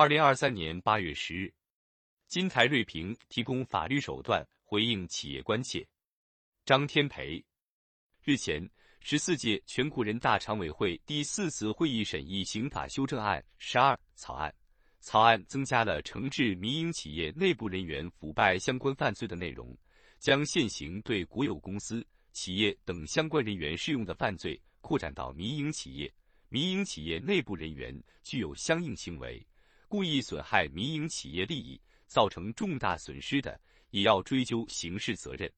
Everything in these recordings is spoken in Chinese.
二零二三年八月十日，金台瑞平提供法律手段回应企业关切。张天培，日前，十四届全国人大常委会第四次会议审议刑法修正案十二草案，草案增加了惩治民营企业内部人员腐败相关犯罪的内容，将现行对国有公司、企业等相关人员适用的犯罪扩展到民营企业。民营企业内部人员具有相应行为，故意损害民营企业利益，造成重大损失的，也要追究刑事责任。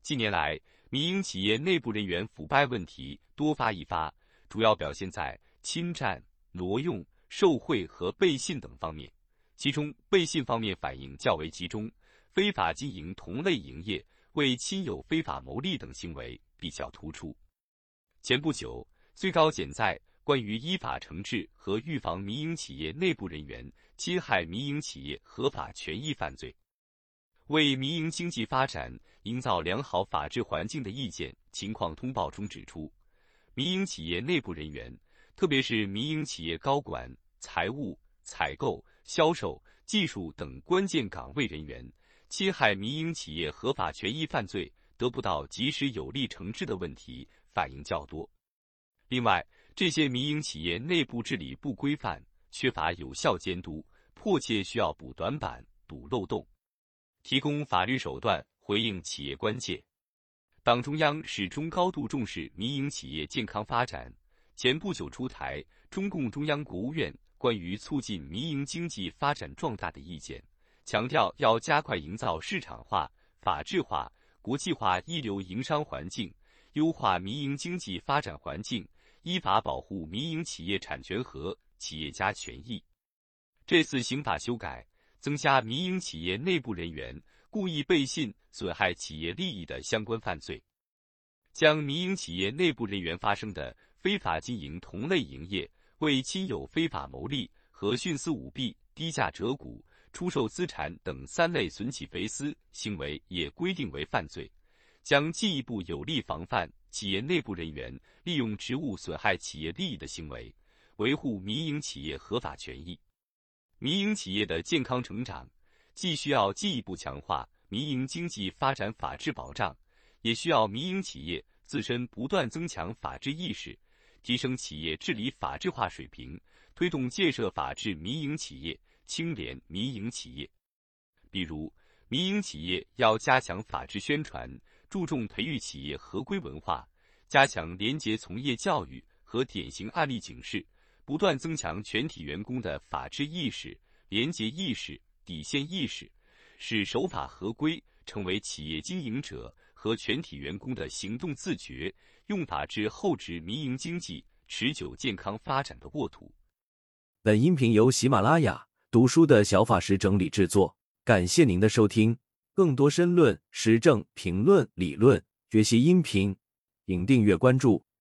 近年来，民营企业内部人员腐败问题多发一发，主要表现在侵占、挪用、受贿和背信等方面。其中，背信方面反应较为集中，非法经营同类营业、为亲友非法牟利等行为比较突出。前不久，最高检在关于依法惩治和预防民营企业内部人员侵害民营企业合法权益犯罪。为民营经济发展营造良好法治环境的意见情况通报中指出，民营企业内部人员，特别是民营企业高管、财务、采购、销售、技术等关键岗位人员，侵害民营企业合法权益犯罪得不到及时有力惩治的问题反映较多。另外，这些民营企业内部治理不规范，缺乏有效监督，迫切需要补短板、堵漏洞。提供法律手段回应企业关切。党中央始终高度重视民营企业健康发展。前不久出台中共中央、国务院关于促进民营经济发展壮大的意见，强调要加快营造市场化、法治化、国际化一流营商环境，优化民营经济发展环境，依法保护民营企业产权和企业家权益。这次刑法修改。增加民营企业内部人员故意背信损害企业利益的相关犯罪，将民营企业内部人员发生的非法经营同类营业、为亲友非法牟利和徇私舞弊、低价折股、出售资产等三类损企肥私行为也规定为犯罪，将进一步有力防范企业内部人员利用职务损害企业利益的行为，维护民营企业合法权益。民营企业的健康成长，既需要进一步强化民营经济发展法治保障，也需要民营企业自身不断增强法治意识，提升企业治理法治化水平，推动建设法治民营企业、清廉民营企业。比如，民营企业要加强法治宣传，注重培育企业合规文化，加强廉洁从业教育和典型案例警示。不断增强全体员工的法治意识、廉洁意识、底线意识，使守法合规成为企业经营者和全体员工的行动自觉，用法治厚植民营经济持久健康发展的沃土。本音频由喜马拉雅读书的小法师整理制作，感谢您的收听。更多申论、时政评论、理论学习音频，请订阅关注。